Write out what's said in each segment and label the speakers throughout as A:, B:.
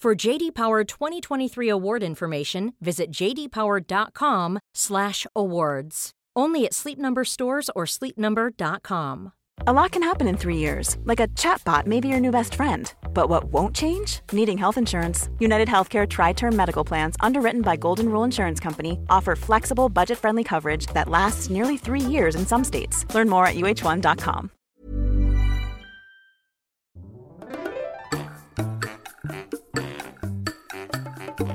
A: For JD Power 2023 award information, visit jdpower.com/awards. Only at Sleep Number stores or sleepnumber.com.
B: A lot can happen in three years, like a chatbot may be your new best friend. But what won't change? Needing health insurance. United Healthcare Tri Term Medical Plans, underwritten by Golden Rule Insurance Company, offer flexible, budget friendly coverage that lasts nearly three years in some states. Learn more at uh1.com.
C: Hola,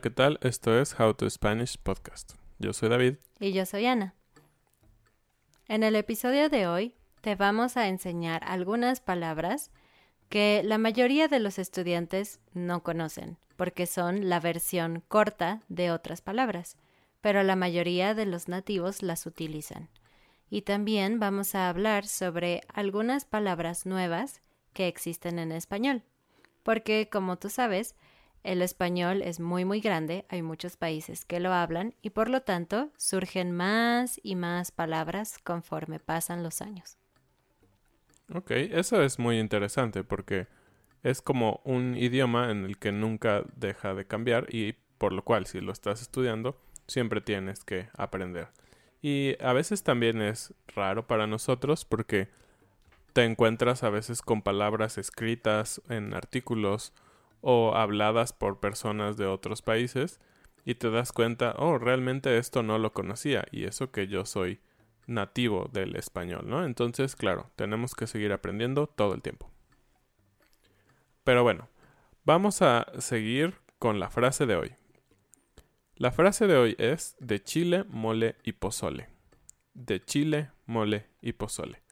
C: ¿qué tal? Esto es How to Spanish Podcast. Yo soy David.
D: Y yo soy Ana. En el episodio de hoy te vamos a enseñar algunas palabras que la mayoría de los estudiantes no conocen, porque son la versión corta de otras palabras, pero la mayoría de los nativos las utilizan. Y también vamos a hablar sobre algunas palabras nuevas que existen en español, porque como tú sabes, el español es muy muy grande, hay muchos países que lo hablan y por lo tanto surgen más y más palabras conforme pasan los años.
C: Ok, eso es muy interesante porque es como un idioma en el que nunca deja de cambiar y por lo cual si lo estás estudiando siempre tienes que aprender. Y a veces también es raro para nosotros porque te encuentras a veces con palabras escritas en artículos o habladas por personas de otros países y te das cuenta, oh, realmente esto no lo conocía y eso que yo soy nativo del español, ¿no? Entonces, claro, tenemos que seguir aprendiendo todo el tiempo. Pero bueno, vamos a seguir con la frase de hoy. La frase de hoy es de chile, mole y pozole. De chile, mole y pozole.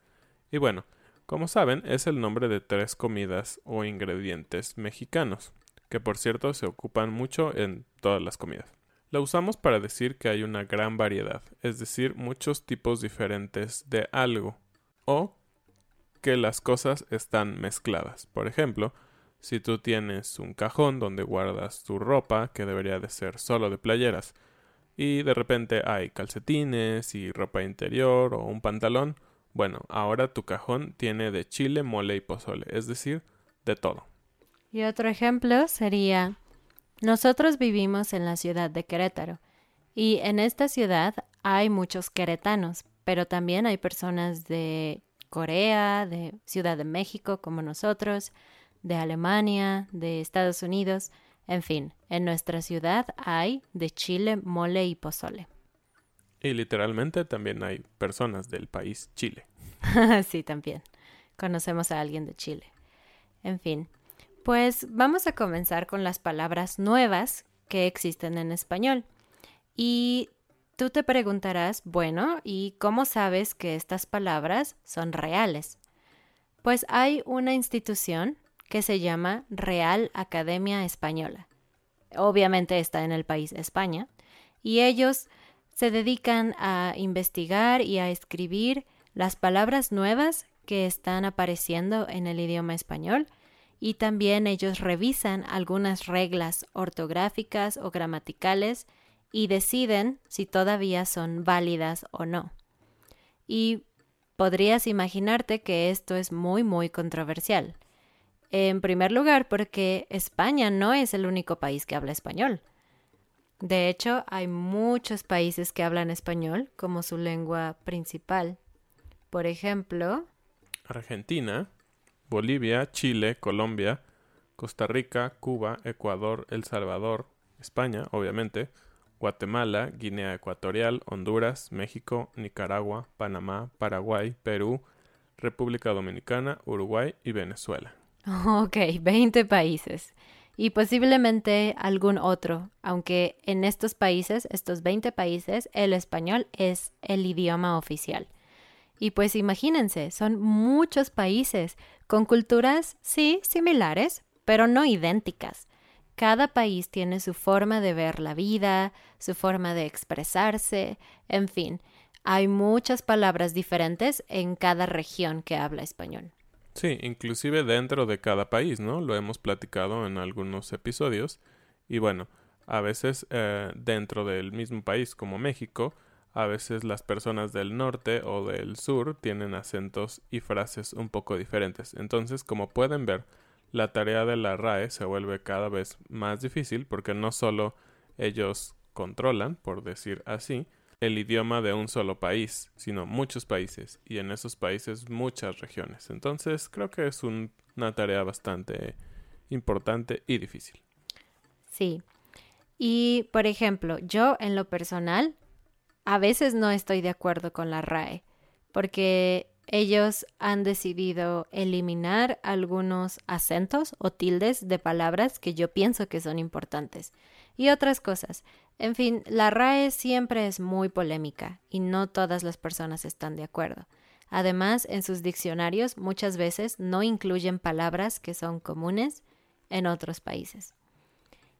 C: Y bueno, como saben, es el nombre de tres comidas o ingredientes mexicanos, que por cierto se ocupan mucho en todas las comidas. La usamos para decir que hay una gran variedad, es decir, muchos tipos diferentes de algo, o que las cosas están mezcladas. Por ejemplo, si tú tienes un cajón donde guardas tu ropa, que debería de ser solo de playeras, y de repente hay calcetines y ropa interior o un pantalón, bueno, ahora tu cajón tiene de chile, mole y pozole, es decir, de todo.
D: Y otro ejemplo sería, nosotros vivimos en la ciudad de Querétaro y en esta ciudad hay muchos queretanos, pero también hay personas de Corea, de Ciudad de México como nosotros, de Alemania, de Estados Unidos, en fin, en nuestra ciudad hay de chile, mole y pozole.
C: Y literalmente también hay personas del país Chile.
D: sí, también. Conocemos a alguien de Chile. En fin, pues vamos a comenzar con las palabras nuevas que existen en español. Y tú te preguntarás, bueno, ¿y cómo sabes que estas palabras son reales? Pues hay una institución que se llama Real Academia Española. Obviamente está en el país España. Y ellos se dedican a investigar y a escribir las palabras nuevas que están apareciendo en el idioma español y también ellos revisan algunas reglas ortográficas o gramaticales y deciden si todavía son válidas o no. Y podrías imaginarte que esto es muy muy controversial. En primer lugar, porque España no es el único país que habla español. De hecho, hay muchos países que hablan español como su lengua principal. Por ejemplo,
C: Argentina, Bolivia, Chile, Colombia, Costa Rica, Cuba, Ecuador, El Salvador, España, obviamente, Guatemala, Guinea Ecuatorial, Honduras, México, Nicaragua, Panamá, Paraguay, Perú, República Dominicana, Uruguay y Venezuela.
D: Ok, 20 países. Y posiblemente algún otro, aunque en estos países, estos 20 países, el español es el idioma oficial. Y pues imagínense, son muchos países con culturas, sí, similares, pero no idénticas. Cada país tiene su forma de ver la vida, su forma de expresarse, en fin, hay muchas palabras diferentes en cada región que habla español.
C: Sí, inclusive dentro de cada país, ¿no? Lo hemos platicado en algunos episodios. Y bueno, a veces eh, dentro del mismo país como México, a veces las personas del norte o del sur tienen acentos y frases un poco diferentes. Entonces, como pueden ver, la tarea de la RAE se vuelve cada vez más difícil porque no solo ellos controlan, por decir así, el idioma de un solo país, sino muchos países y en esos países muchas regiones. Entonces creo que es una tarea bastante importante y difícil.
D: Sí. Y, por ejemplo, yo en lo personal a veces no estoy de acuerdo con la RAE, porque ellos han decidido eliminar algunos acentos o tildes de palabras que yo pienso que son importantes y otras cosas. En fin, la RAE siempre es muy polémica y no todas las personas están de acuerdo. Además, en sus diccionarios muchas veces no incluyen palabras que son comunes en otros países.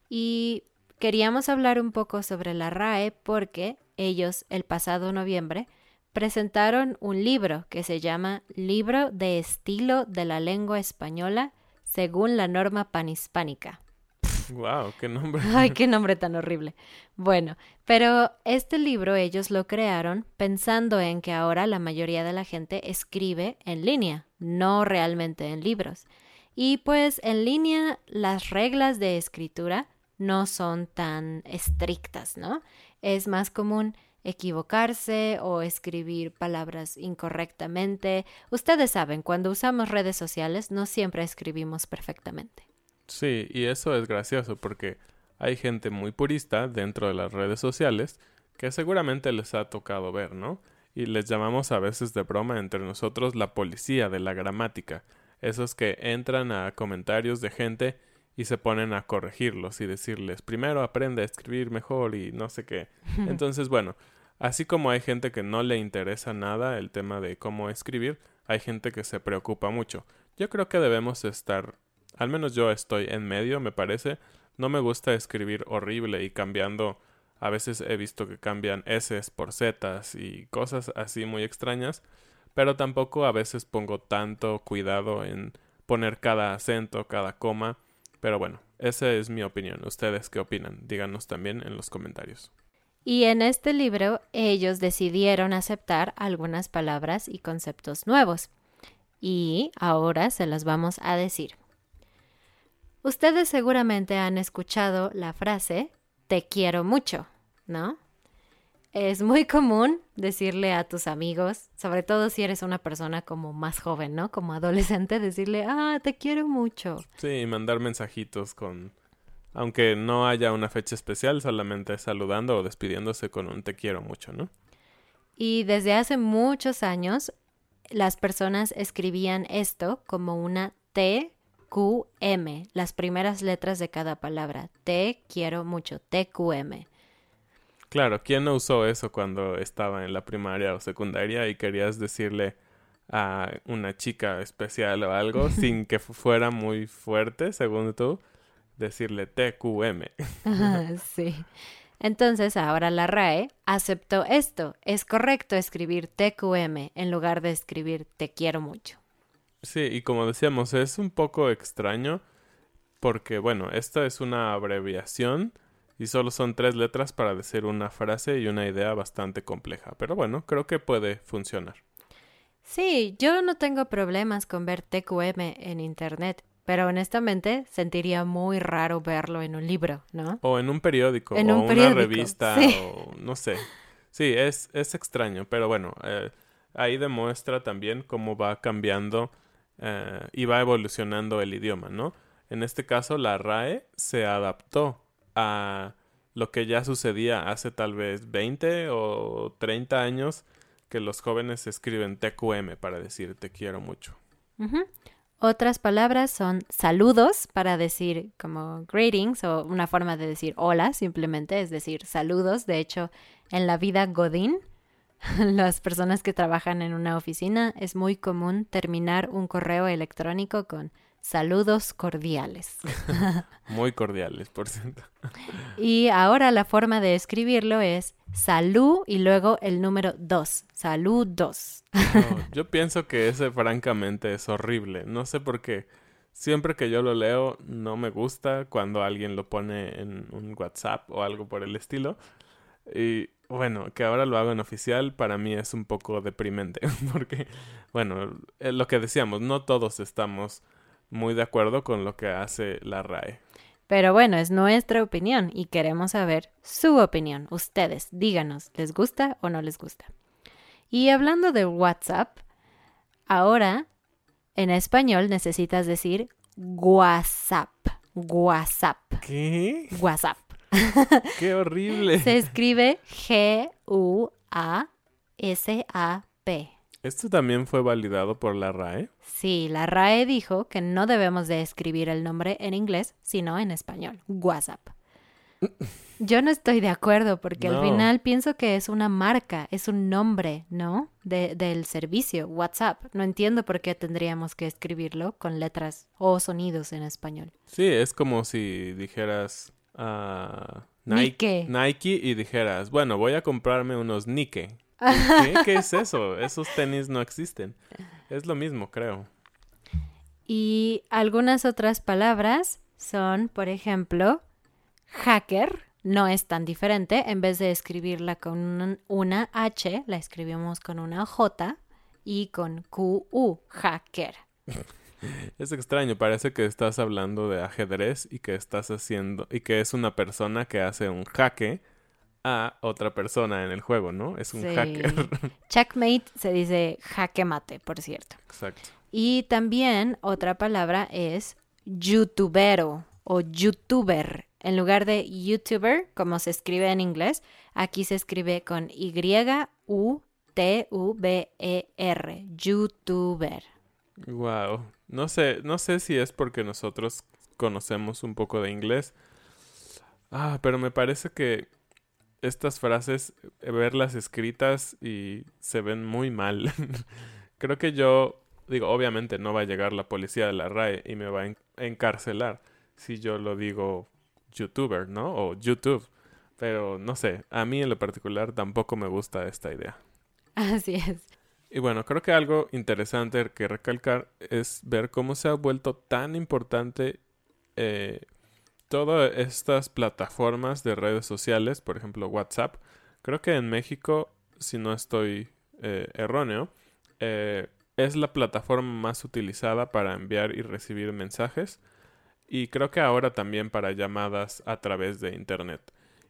D: Y queríamos hablar un poco sobre la RAE porque ellos, el pasado noviembre, presentaron un libro que se llama Libro de Estilo de la Lengua Española según la norma panhispánica.
C: ¡Wow! ¡Qué nombre!
D: ¡Ay, qué nombre tan horrible! Bueno, pero este libro ellos lo crearon pensando en que ahora la mayoría de la gente escribe en línea, no realmente en libros. Y pues en línea las reglas de escritura no son tan estrictas, ¿no? Es más común equivocarse o escribir palabras incorrectamente. Ustedes saben, cuando usamos redes sociales no siempre escribimos perfectamente.
C: Sí, y eso es gracioso porque hay gente muy purista dentro de las redes sociales que seguramente les ha tocado ver, ¿no? Y les llamamos a veces de broma entre nosotros la policía de la gramática, esos que entran a comentarios de gente y se ponen a corregirlos y decirles, primero aprende a escribir mejor y no sé qué. Entonces, bueno, Así como hay gente que no le interesa nada el tema de cómo escribir, hay gente que se preocupa mucho. Yo creo que debemos estar, al menos yo estoy en medio, me parece. No me gusta escribir horrible y cambiando, a veces he visto que cambian S por Z y cosas así muy extrañas, pero tampoco a veces pongo tanto cuidado en poner cada acento, cada coma. Pero bueno, esa es mi opinión. ¿Ustedes qué opinan? Díganos también en los comentarios.
D: Y en este libro ellos decidieron aceptar algunas palabras y conceptos nuevos. Y ahora se los vamos a decir. Ustedes seguramente han escuchado la frase te quiero mucho, ¿no? Es muy común decirle a tus amigos, sobre todo si eres una persona como más joven, ¿no? Como adolescente, decirle, ah, te quiero mucho.
C: Sí, mandar mensajitos con aunque no haya una fecha especial, solamente saludando o despidiéndose con un te quiero mucho, ¿no?
D: Y desde hace muchos años las personas escribían esto como una T, Q, M, las primeras letras de cada palabra. Te quiero mucho, T, Q, M.
C: Claro, ¿quién no usó eso cuando estaba en la primaria o secundaria y querías decirle a una chica especial o algo sin que fuera muy fuerte, según tú? decirle TQM.
D: sí. Entonces ahora la RAE aceptó esto. Es correcto escribir TQM en lugar de escribir te quiero mucho.
C: Sí, y como decíamos, es un poco extraño porque, bueno, esta es una abreviación y solo son tres letras para decir una frase y una idea bastante compleja. Pero bueno, creo que puede funcionar.
D: Sí, yo no tengo problemas con ver TQM en Internet pero honestamente sentiría muy raro verlo en un libro, ¿no?
C: O en un periódico,
D: En
C: o
D: un
C: una revista,
D: sí.
C: o no sé. Sí, es, es extraño, pero bueno, eh, ahí demuestra también cómo va cambiando eh, y va evolucionando el idioma, ¿no? En este caso, la RAE se adaptó a lo que ya sucedía hace tal vez 20 o 30 años, que los jóvenes escriben TQM para decir te quiero mucho.
D: Otras palabras son saludos para decir como greetings o una forma de decir hola simplemente, es decir, saludos. De hecho, en la vida Godín, las personas que trabajan en una oficina es muy común terminar un correo electrónico con saludos cordiales.
C: Muy cordiales, por cierto.
D: Y ahora la forma de escribirlo es salud y luego el número 2. Saludos.
C: No, yo pienso que ese francamente es horrible. No sé por qué. Siempre que yo lo leo no me gusta cuando alguien lo pone en un WhatsApp o algo por el estilo. Y bueno, que ahora lo hago en oficial para mí es un poco deprimente porque, bueno, es lo que decíamos, no todos estamos muy de acuerdo con lo que hace la RAE.
D: Pero bueno, es nuestra opinión y queremos saber su opinión. Ustedes, díganos, ¿les gusta o no les gusta? Y hablando de WhatsApp, ahora en español necesitas decir WhatsApp. WhatsApp.
C: ¿Qué?
D: WhatsApp.
C: ¡Qué horrible!
D: Se escribe G-U-A-S-A-P.
C: ¿Esto también fue validado por la RAE?
D: Sí, la RAE dijo que no debemos de escribir el nombre en inglés, sino en español. WhatsApp. Yo no estoy de acuerdo porque
C: No.
D: al final pienso que es una marca, es un nombre, ¿no? De- del servicio, WhatsApp. No entiendo por qué tendríamos que escribirlo con letras o sonidos en español.
C: Sí, es como si dijeras Nike,
D: Nike.
C: Y dijeras, bueno, voy a comprarme unos Nike. ¿Qué? ¿Qué es eso? Esos tenis no existen. Es lo mismo, creo.
D: Y algunas otras palabras son, por ejemplo, hacker. No es tan diferente. En vez de escribirla con un- una H, la escribimos con una J y con QU, hacker.
C: Es extraño, parece que estás hablando de ajedrez y que estás haciendo y que es una persona que hace un jaque a otra persona en el juego, ¿no? Es un
D: Sí.
C: hacker.
D: Checkmate se dice jaque mate, por cierto.
C: Exacto.
D: Y también otra palabra es youtubero o youtuber. En lugar de youtuber, como se escribe en inglés, aquí se escribe con Y-U-T-U-B-E-R. Youtuber.
C: Wow. No sé, no sé si es porque nosotros conocemos un poco de inglés. Ah, pero me parece que estas frases, eh, verlas escritas y se ven muy mal. Creo que yo, digo, obviamente no va a llegar la policía de la RAE y me va a en- encarcelar si yo lo digo youtuber, ¿no? O YouTube. Pero no sé, a mí en lo particular tampoco me gusta esta idea.
D: Así es.
C: Y bueno, creo que algo interesante que recalcar es ver cómo se ha vuelto tan importante eh, todas estas plataformas de redes sociales, por ejemplo WhatsApp. Creo que en México, si no estoy eh, erróneo, eh, es la plataforma más utilizada para enviar y recibir mensajes. Y creo que ahora también para llamadas a través de Internet.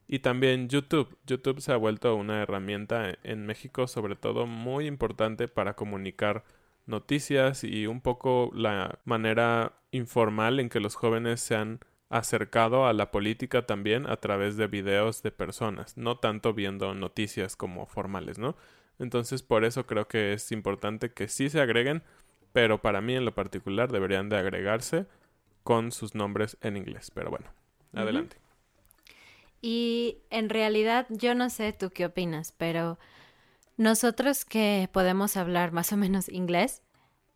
C: Y también YouTube. YouTube se ha vuelto una herramienta en México, sobre todo muy importante para comunicar noticias y un poco la manera informal en que los jóvenes se han acercado a la política también a través de videos de personas, no tanto viendo noticias como formales, ¿no? Entonces por eso creo que es importante que sí se agreguen, pero para mí en lo particular deberían de agregarse con sus nombres en inglés. Pero bueno, adelante.
D: Y en realidad yo no sé tú qué opinas, pero nosotros que podemos hablar más o menos inglés,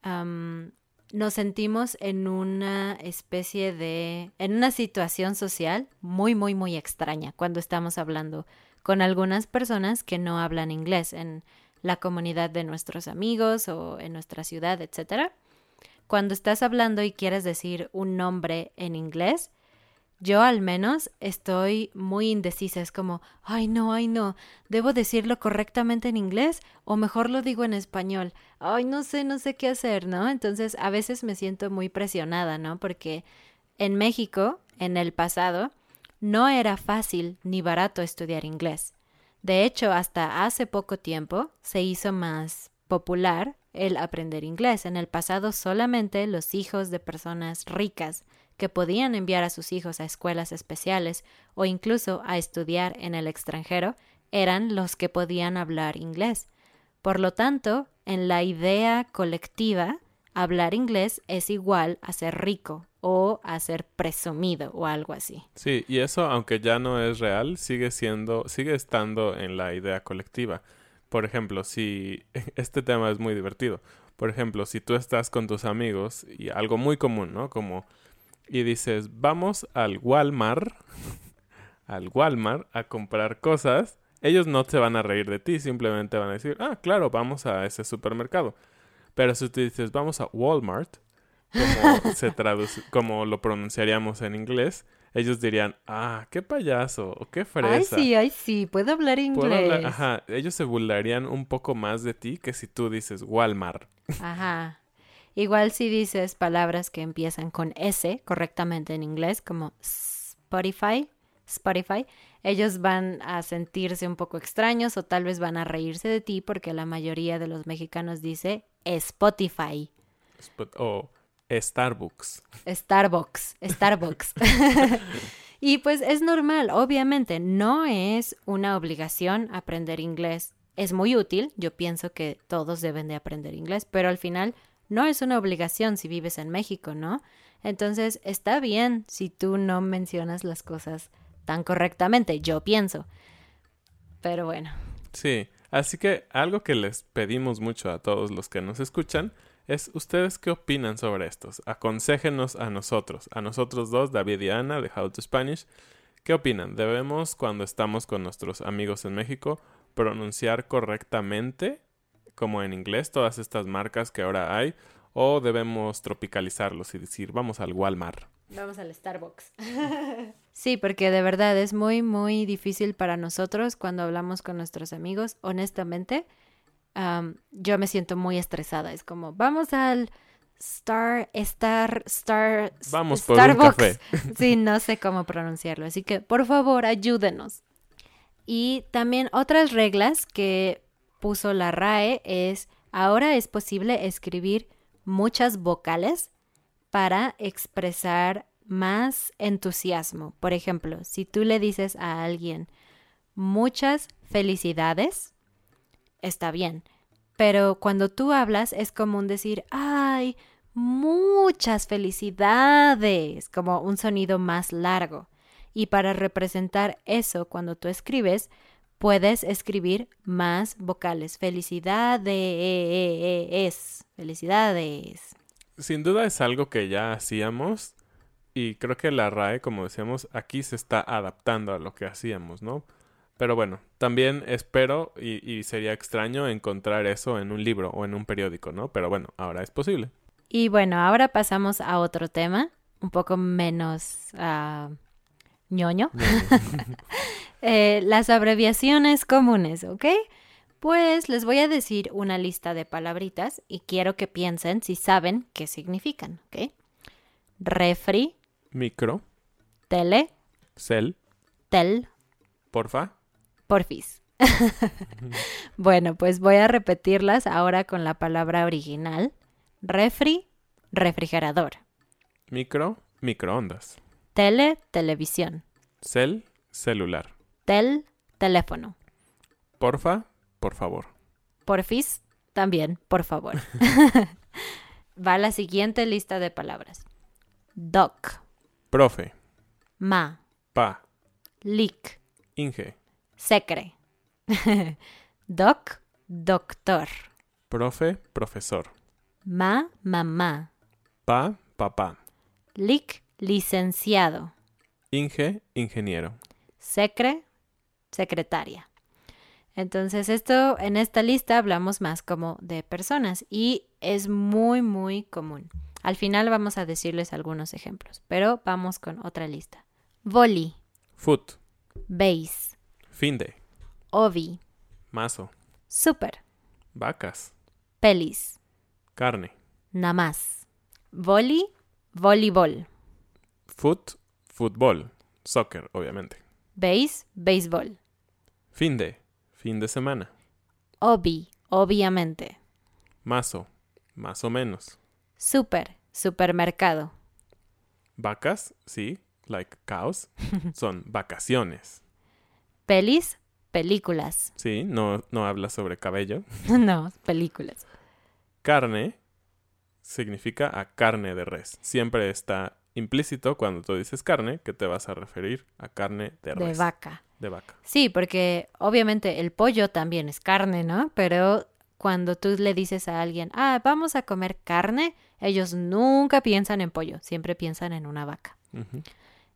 D: nos sentimos en una especie de, en una situación social muy, muy, muy extraña cuando estamos hablando con algunas personas que no hablan inglés en la comunidad de nuestros amigos o en nuestra ciudad, etcétera. Cuando estás hablando y quieres decir un nombre en inglés, Yo al menos estoy muy indecisa. Es como, ay no, ay no, ¿debo decirlo correctamente en inglés o mejor lo digo en español? Ay, no sé, no sé qué hacer, ¿no? Entonces a veces me siento muy presionada, ¿no? Porque en México, en el pasado, no era fácil ni barato estudiar inglés. De hecho, hasta hace poco tiempo se hizo más popular el aprender inglés. En el pasado solamente los hijos de personas ricas que podían enviar a sus hijos a escuelas especiales o incluso a estudiar en el extranjero eran los que podían hablar inglés. Por lo tanto, en la idea colectiva, hablar inglés es igual a ser rico o a ser presumido o algo así.
C: Sí, y eso, aunque ya no es real, sigue siendo, sigue estando en la idea colectiva. Por ejemplo, si este tema es muy divertido. Por ejemplo, si tú estás con tus amigos y algo muy común, ¿no? Como y dices, vamos al Walmart, al Walmart a comprar cosas, ellos no se van a reír de ti, simplemente van a decir, ah, claro, vamos a ese supermercado. Pero si tú dices, vamos a Walmart, como se traduce, como lo pronunciaríamos en inglés, ellos dirían, ah, qué payaso, o qué fresa.
D: Ay, sí, ay, sí, puedo hablar inglés.
C: Ajá, ellos se burlarían un poco más de ti que si tú dices Walmart.
D: Ajá. Igual si dices palabras que empiezan con S correctamente en inglés, como Spotify, Spotify, ellos van a sentirse un poco extraños o tal vez van a reírse de ti porque la mayoría de los mexicanos dice Spotify.
C: o Starbucks.
D: Starbucks, Starbucks. y pues es normal, obviamente, no es una obligación aprender inglés. Es muy útil, yo pienso que todos deben de aprender inglés, pero al final no es una obligación si vives en México, ¿no? Entonces está bien si tú no mencionas las cosas tan correctamente, yo pienso. Pero bueno.
C: Sí, así que algo que les pedimos mucho a todos los que nos escuchan es ustedes qué opinan sobre estos. Aconséjenos a nosotros, a nosotros dos, David y Ana de How to Spanish. ¿Qué opinan? ¿Debemos, cuando estamos con nuestros amigos en México, pronunciar correctamente como en inglés, todas estas marcas que ahora hay, o debemos tropicalizarlos y decir, vamos al Walmart.
D: Vamos al Starbucks. sí, porque de verdad es muy, muy difícil para nosotros cuando hablamos con nuestros amigos. Honestamente, yo me siento muy estresada. Es como, vamos al Star, Star, Star,
C: vamos por Starbucks.
D: sí, no sé cómo pronunciarlo. Así que, por favor, ayúdenos. Y también otras reglas que puso la RAE es, ahora es posible escribir muchas vocales para expresar más entusiasmo. Por ejemplo, si tú le dices a alguien muchas felicidades, está bien. Pero cuando tú hablas es común decir, ay, muchas felicidades, como un sonido más largo. Y para representar eso cuando tú escribes, puedes escribir más vocales. Felicidades. Felicidades.
C: Sin duda es algo que ya hacíamos y creo que la RAE, como decíamos, aquí se está adaptando a lo que hacíamos, ¿no? Pero bueno, también espero y, y sería extraño encontrar eso en un libro o en un periódico, ¿no? Pero bueno, ahora es posible.
D: Y bueno, ahora pasamos a otro tema, un poco menos uh, ñoño. Eh, las abreviaciones comunes, ¿ok? Pues les voy a decir una lista de palabritas y quiero que piensen si saben qué significan, ¿ok? Refri.
C: Micro.
D: Tele.
C: Cel.
D: Tel.
C: Porfa.
D: Porfis. bueno, pues voy a repetirlas ahora con la palabra original. Refri, refrigerador.
C: Micro, microondas.
D: Tele, televisión.
C: Cel, celular.
D: Tel, teléfono.
C: Porfa, por favor.
D: Porfis, también, por favor. Va la siguiente lista de palabras. Doc.
C: Profe.
D: Ma.
C: Pa.
D: Lic.
C: Inge.
D: Secre. Doc, doctor.
C: Profe, profesor.
D: Ma, mamá.
C: Pa, papá.
D: Lic, licenciado.
C: Inge, ingeniero.
D: Secre, secretaria. Entonces, esto en esta lista hablamos más como de personas y es muy, muy común. Al final vamos a decirles algunos ejemplos, pero vamos con otra lista. Voli,
C: Foot.
D: base,
C: Finde.
D: ovi,
C: Mazo.
D: super,
C: Vacas.
D: pelis,
C: Carne.
D: namás. Voli, voleibol.
C: Foot. Fútbol. Soccer, obviamente.
D: Base, béisbol.
C: Finde. Fin de semana.
D: Obi, obviamente.
C: Mazo. Más o menos.
D: Super, supermercado.
C: Vacas, sí, like cows, son vacaciones.
D: Pelis, películas.
C: Sí, no, no habla sobre cabello.
D: no, películas.
C: Carne significa a carne de res. Siempre está implícito cuando tú dices carne que te vas a referir a carne de
D: De
C: res.
D: vaca.
C: De vaca.
D: Sí, porque obviamente el pollo también es carne, ¿no? Pero cuando tú le dices a alguien, ah, vamos a comer carne, ellos nunca piensan en pollo, siempre piensan en una vaca.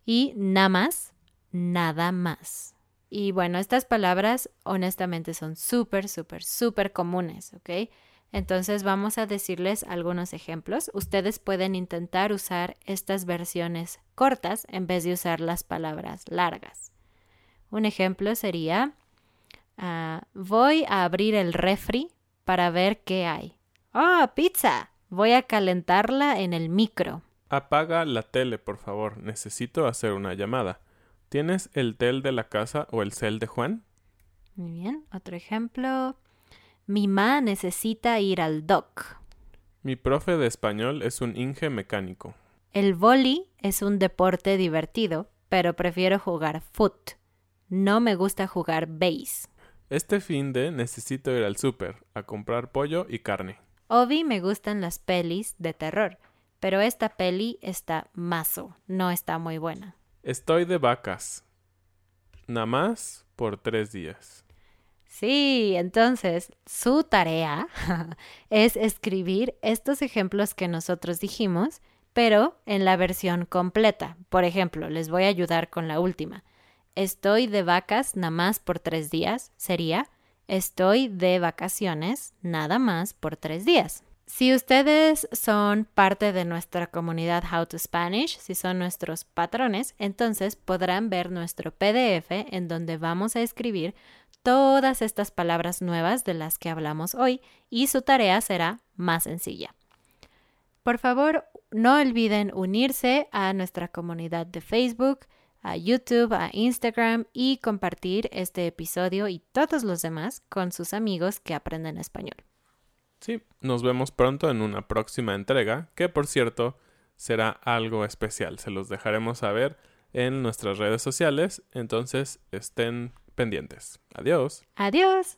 D: Y nada más, nada más. Y bueno, estas palabras honestamente son súper, súper, súper comunes, ¿ok? Entonces vamos a decirles algunos ejemplos. Ustedes pueden intentar usar estas versiones cortas en vez de usar las palabras largas. Un ejemplo sería, ah, voy a abrir el refri para ver qué hay. ¡Oh, pizza! Voy a calentarla en el micro.
C: Apaga la tele, por favor. Necesito hacer una llamada. ¿Tienes el tel de la casa o el cel de Juan?
D: Muy bien, otro ejemplo. Mi ma necesita ir al doc.
C: Mi profe de español es un inge mecánico.
D: El vóley es un deporte divertido, pero prefiero jugar foot. No me gusta jugar base.
C: Este fin de necesito ir al súper a comprar pollo y carne.
D: Obi me gustan las pelis de terror, pero esta peli está mazo, no está muy buena.
C: Estoy de vacas. Nada más por tres días.
D: Sí, entonces su tarea es escribir estos ejemplos que nosotros dijimos, pero en la versión completa. Por ejemplo, les voy a ayudar con la última. Estoy de vacas nada más por tres días sería estoy de vacaciones nada más por tres días. Si ustedes son parte de nuestra comunidad How to Spanish, si son nuestros patrones, entonces podrán ver nuestro PDF en donde vamos a escribir todas estas palabras nuevas de las que hablamos hoy y su tarea será más sencilla. Por favor, no olviden unirse a nuestra comunidad de Facebook, a YouTube, a Instagram y compartir este episodio y todos los demás con sus amigos que aprenden español.
C: Sí, nos vemos pronto en una próxima entrega, que por cierto será algo especial. Se los dejaremos saber en nuestras redes sociales, entonces estén pendientes. Adiós.
D: Adiós.